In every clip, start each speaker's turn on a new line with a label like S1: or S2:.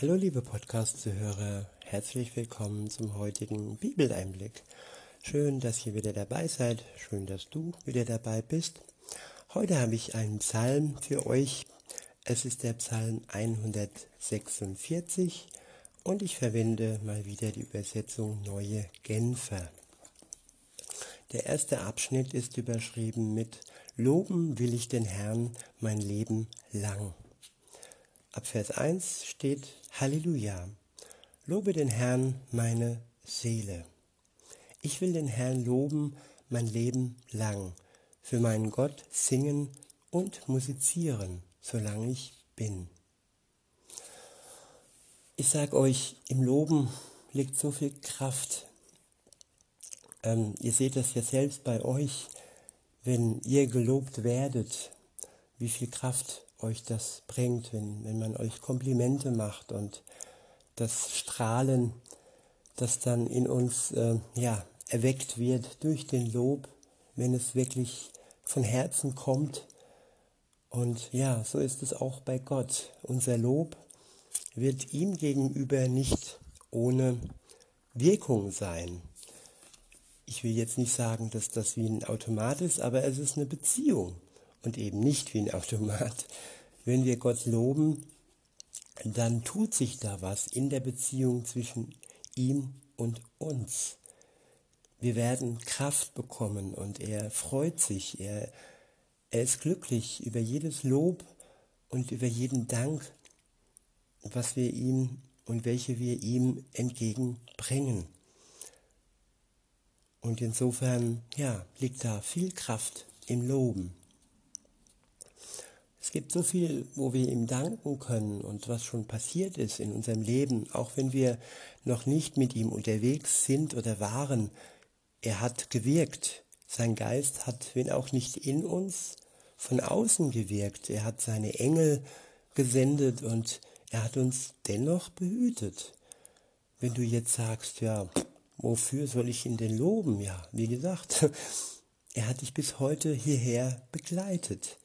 S1: Hallo liebe Podcast-Zuhörer, herzlich willkommen zum heutigen Bibeleinblick. Schön, dass ihr wieder dabei seid, schön, dass du wieder dabei bist. Heute habe ich einen Psalm für euch. Es ist der Psalm 146 und ich verwende mal wieder die Übersetzung Neue Genfer. Der erste Abschnitt ist überschrieben mit Loben will ich den Herrn mein Leben lang. Ab Vers 1 steht Halleluja. Lobe den Herrn meine Seele. Ich will den Herrn loben mein Leben lang, für meinen Gott singen und musizieren, solange ich bin. Ich sage euch, im Loben liegt so viel Kraft. Ähm, ihr seht das ja selbst bei euch, wenn ihr gelobt werdet, wie viel Kraft euch das bringt, wenn, wenn man euch Komplimente macht und das Strahlen, das dann in uns äh, ja, erweckt wird durch den Lob, wenn es wirklich von Herzen kommt. Und ja, so ist es auch bei Gott. Unser Lob wird ihm gegenüber nicht ohne Wirkung sein. Ich will jetzt nicht sagen, dass das wie ein Automat ist, aber es ist eine Beziehung und eben nicht wie ein Automat. Wenn wir Gott loben, dann tut sich da was in der Beziehung zwischen ihm und uns. Wir werden Kraft bekommen und er freut sich, er, er ist glücklich über jedes Lob und über jeden Dank, was wir ihm und welche wir ihm entgegenbringen. Und insofern, ja, liegt da viel Kraft im Loben. Es gibt so viel, wo wir ihm danken können und was schon passiert ist in unserem Leben, auch wenn wir noch nicht mit ihm unterwegs sind oder waren. Er hat gewirkt. Sein Geist hat, wenn auch nicht in uns, von außen gewirkt. Er hat seine Engel gesendet und er hat uns dennoch behütet. Wenn du jetzt sagst, ja, wofür soll ich ihn denn loben? Ja, wie gesagt, er hat dich bis heute hierher begleitet.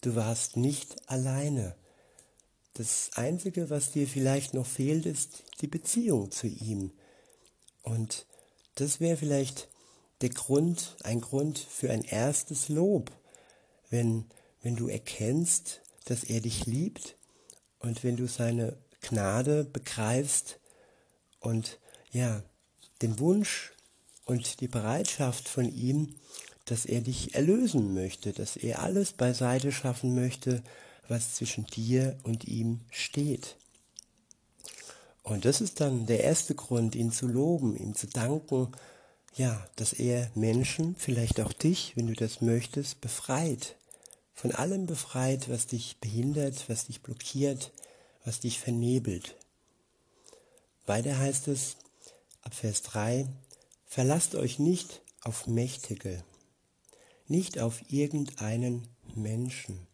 S1: Du warst nicht alleine. Das Einzige, was dir vielleicht noch fehlt, ist die Beziehung zu ihm. Und das wäre vielleicht der Grund, ein Grund für ein erstes Lob, wenn, wenn du erkennst, dass er dich liebt und wenn du seine Gnade begreifst und ja, den Wunsch und die Bereitschaft von ihm, dass er dich erlösen möchte, dass er alles beiseite schaffen möchte, was zwischen dir und ihm steht. Und das ist dann der erste Grund, ihn zu loben, ihm zu danken, ja, dass er Menschen, vielleicht auch dich, wenn du das möchtest, befreit. Von allem befreit, was dich behindert, was dich blockiert, was dich vernebelt. Weiter heißt es ab Vers 3, verlasst euch nicht auf Mächtige, nicht auf irgendeinen Menschen,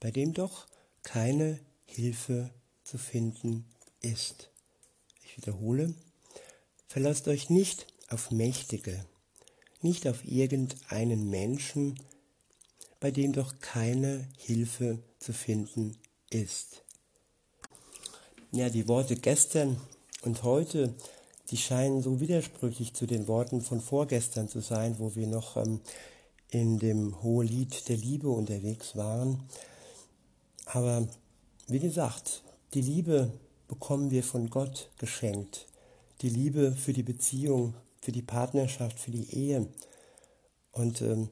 S1: bei dem doch keine Hilfe zu finden ist. Ich wiederhole, verlasst euch nicht auf Mächtige, nicht auf irgendeinen Menschen, bei dem doch keine Hilfe zu finden ist. Ja, die Worte gestern und heute, die scheinen so widersprüchlich zu den Worten von vorgestern zu sein, wo wir noch ähm, in dem Hohelied der Liebe unterwegs waren. Aber wie gesagt, die Liebe bekommen wir von Gott geschenkt. Die Liebe für die Beziehung, für die Partnerschaft, für die Ehe. Und ähm,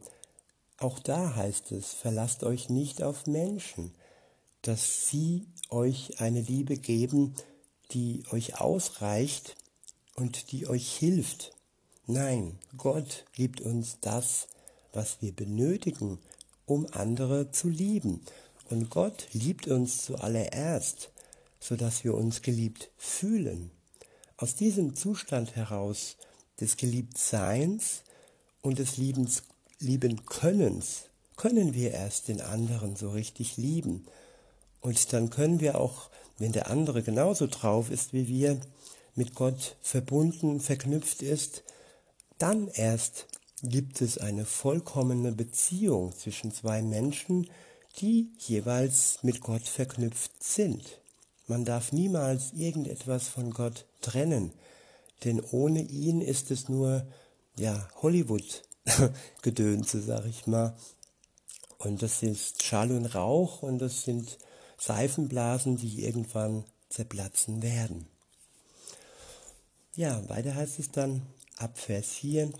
S1: auch da heißt es, verlasst euch nicht auf Menschen, dass sie euch eine Liebe geben, die euch ausreicht und die euch hilft. Nein, Gott gibt uns das, was wir benötigen, um andere zu lieben. Und Gott liebt uns zuallererst, sodass wir uns geliebt fühlen. Aus diesem Zustand heraus des Geliebtseins und des Liebens, lieben Könnens können wir erst den anderen so richtig lieben. Und dann können wir auch, wenn der andere genauso drauf ist wie wir, mit Gott verbunden, verknüpft ist, dann erst gibt es eine vollkommene Beziehung zwischen zwei Menschen, die jeweils mit Gott verknüpft sind. Man darf niemals irgendetwas von Gott trennen, denn ohne ihn ist es nur ja Hollywood Gedönse, sag ich mal. Und das ist Schall und Rauch und das sind Seifenblasen, die irgendwann zerplatzen werden. Ja, weiter heißt es dann ab Vers 4,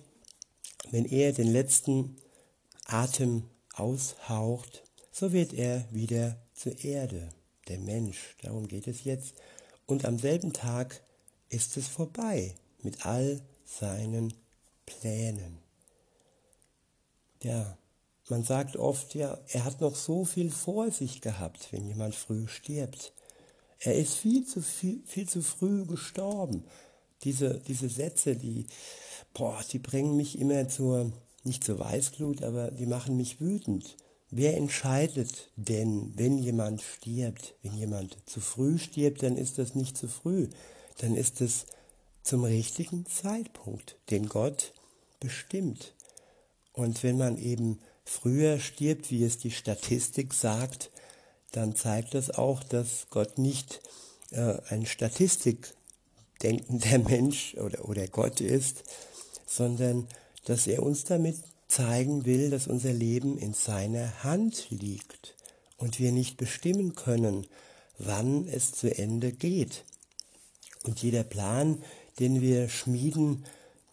S1: wenn er den letzten Atem aushaucht, so wird er wieder zur Erde, der Mensch, darum geht es jetzt. Und am selben Tag ist es vorbei mit all seinen Plänen. Ja, man sagt oft, ja, er hat noch so viel vor sich gehabt, wenn jemand früh stirbt. Er ist viel zu, viel, viel zu früh gestorben. Diese, diese Sätze, die, boah, die bringen mich immer zur, nicht zur Weißglut, aber die machen mich wütend. Wer entscheidet denn, wenn jemand stirbt? Wenn jemand zu früh stirbt, dann ist das nicht zu früh. Dann ist es zum richtigen Zeitpunkt, den Gott bestimmt. Und wenn man eben früher stirbt, wie es die Statistik sagt, dann zeigt das auch, dass Gott nicht äh, ein statistikdenkender Mensch oder, oder Gott ist, sondern dass er uns damit zeigen will, dass unser Leben in seiner Hand liegt und wir nicht bestimmen können, wann es zu Ende geht. Und jeder Plan, den wir schmieden,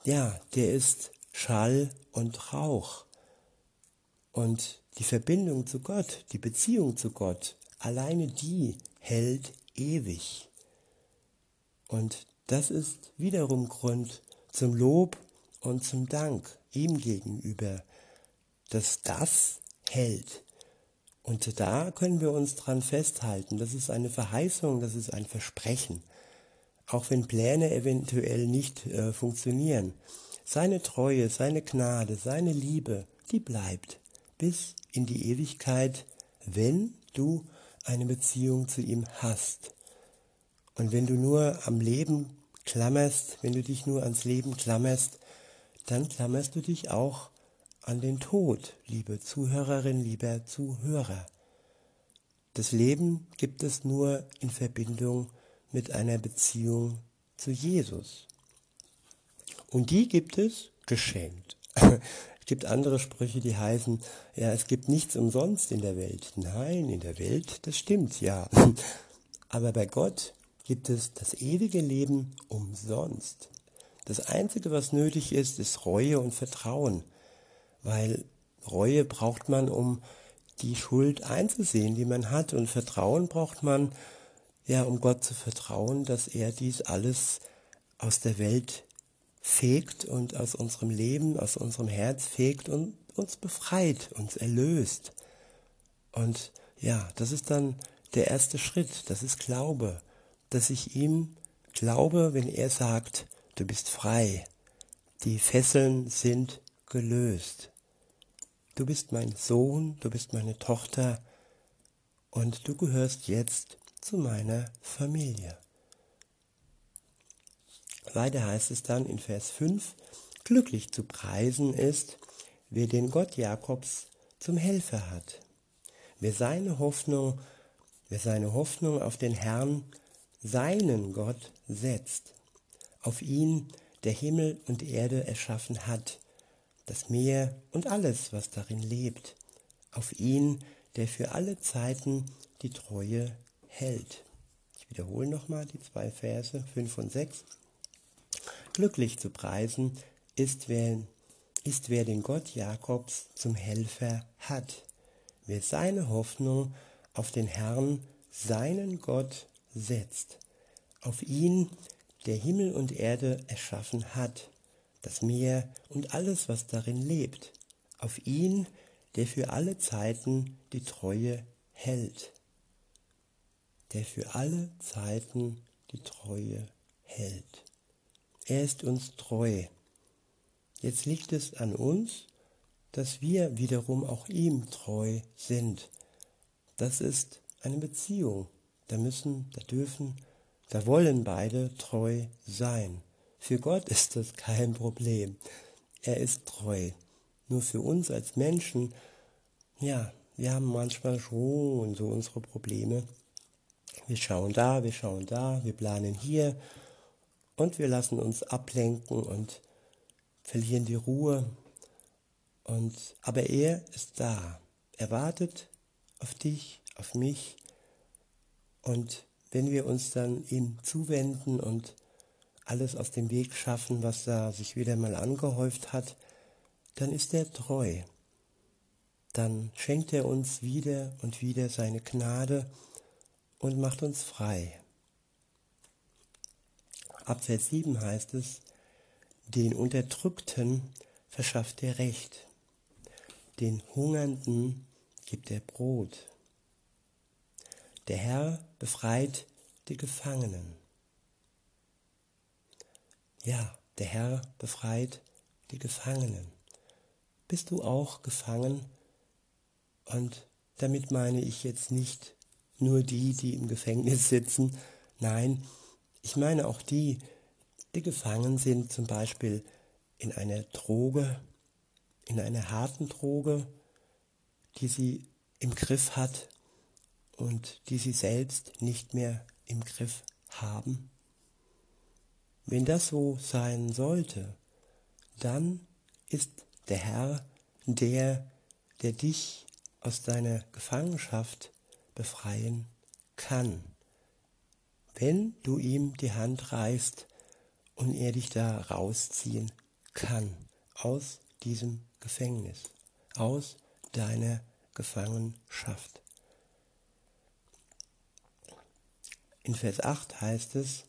S1: ja, der ist Schall und Rauch. Und die Verbindung zu Gott, die Beziehung zu Gott, alleine die hält ewig. Und das ist wiederum Grund zum Lob und zum Dank ihm gegenüber, dass das hält. Und da können wir uns dran festhalten. Das ist eine Verheißung, das ist ein Versprechen. Auch wenn Pläne eventuell nicht äh, funktionieren. Seine Treue, seine Gnade, seine Liebe, die bleibt bis in die Ewigkeit, wenn du eine Beziehung zu ihm hast. Und wenn du nur am Leben klammerst, wenn du dich nur ans Leben klammerst, dann klammerst du dich auch an den Tod, liebe Zuhörerin, lieber Zuhörer. Das Leben gibt es nur in Verbindung mit einer Beziehung zu Jesus. Und die gibt es geschenkt. Es gibt andere Sprüche, die heißen, ja, es gibt nichts umsonst in der Welt. Nein, in der Welt, das stimmt, ja. Aber bei Gott gibt es das ewige Leben umsonst. Das Einzige, was nötig ist, ist Reue und Vertrauen, weil Reue braucht man, um die Schuld einzusehen, die man hat, und Vertrauen braucht man, ja, um Gott zu vertrauen, dass er dies alles aus der Welt fegt und aus unserem Leben, aus unserem Herz fegt und uns befreit, uns erlöst. Und ja, das ist dann der erste Schritt, das ist Glaube, dass ich ihm glaube, wenn er sagt, du bist frei, die Fesseln sind gelöst. Du bist mein Sohn, du bist meine Tochter und du gehörst jetzt zu meiner Familie. Weiter heißt es dann in Vers 5, glücklich zu preisen ist, wer den Gott Jakobs zum Helfer hat, wer seine Hoffnung, wer seine Hoffnung auf den Herrn, seinen Gott setzt, auf ihn, der Himmel und Erde erschaffen hat, das Meer und alles, was darin lebt, auf ihn, der für alle Zeiten die Treue hält. Ich wiederhole nochmal die zwei Verse 5 und 6. Glücklich zu preisen ist wer, ist wer den Gott Jakobs zum Helfer hat, wer seine Hoffnung auf den Herrn, seinen Gott, setzt, auf ihn, der Himmel und Erde erschaffen hat, das Meer und alles, was darin lebt, auf ihn, der für alle Zeiten die Treue hält, der für alle Zeiten die Treue hält. Er ist uns treu. Jetzt liegt es an uns, dass wir wiederum auch ihm treu sind. Das ist eine Beziehung. Da müssen, da dürfen, da wollen beide treu sein. Für Gott ist das kein Problem. Er ist treu. Nur für uns als Menschen, ja, wir haben manchmal schon so unsere Probleme. Wir schauen da, wir schauen da, wir planen hier und wir lassen uns ablenken und verlieren die Ruhe. Und, aber er ist da. Er wartet auf dich, auf mich. Und wenn wir uns dann ihm zuwenden und alles aus dem Weg schaffen, was da sich wieder mal angehäuft hat, dann ist er treu. Dann schenkt er uns wieder und wieder seine Gnade und macht uns frei. Ab Vers 7 heißt es, den Unterdrückten verschafft er Recht, den Hungernden gibt er Brot. Der Herr befreit die Gefangenen. Ja, der Herr befreit die Gefangenen. Bist du auch gefangen? Und damit meine ich jetzt nicht nur die, die im Gefängnis sitzen. Nein, ich meine auch die, die gefangen sind, zum Beispiel in einer Droge, in einer harten Droge, die sie im Griff hat und die sie selbst nicht mehr im Griff haben. Wenn das so sein sollte, dann ist der Herr der, der dich aus deiner Gefangenschaft befreien kann, wenn du ihm die Hand reißt und er dich da rausziehen kann aus diesem Gefängnis, aus deiner Gefangenschaft. In Vers 8 heißt es,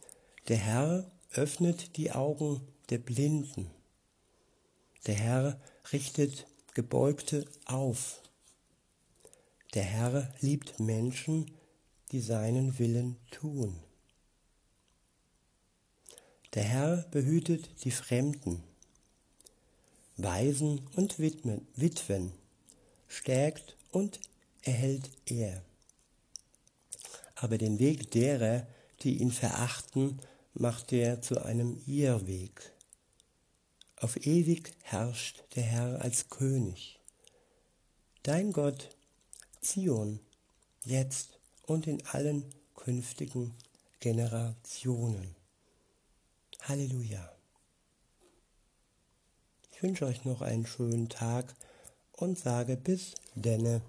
S1: der Herr öffnet die Augen der Blinden. Der Herr richtet Gebeugte auf. Der Herr liebt Menschen, die seinen Willen tun. Der Herr behütet die Fremden, Waisen und Witwen, stärkt und erhält er. Aber den Weg derer, die ihn verachten, macht er zu einem Irrweg. Auf ewig herrscht der Herr als König. Dein Gott, Zion, jetzt und in allen künftigen Generationen. Halleluja. Ich wünsche euch noch einen schönen Tag und sage bis denne.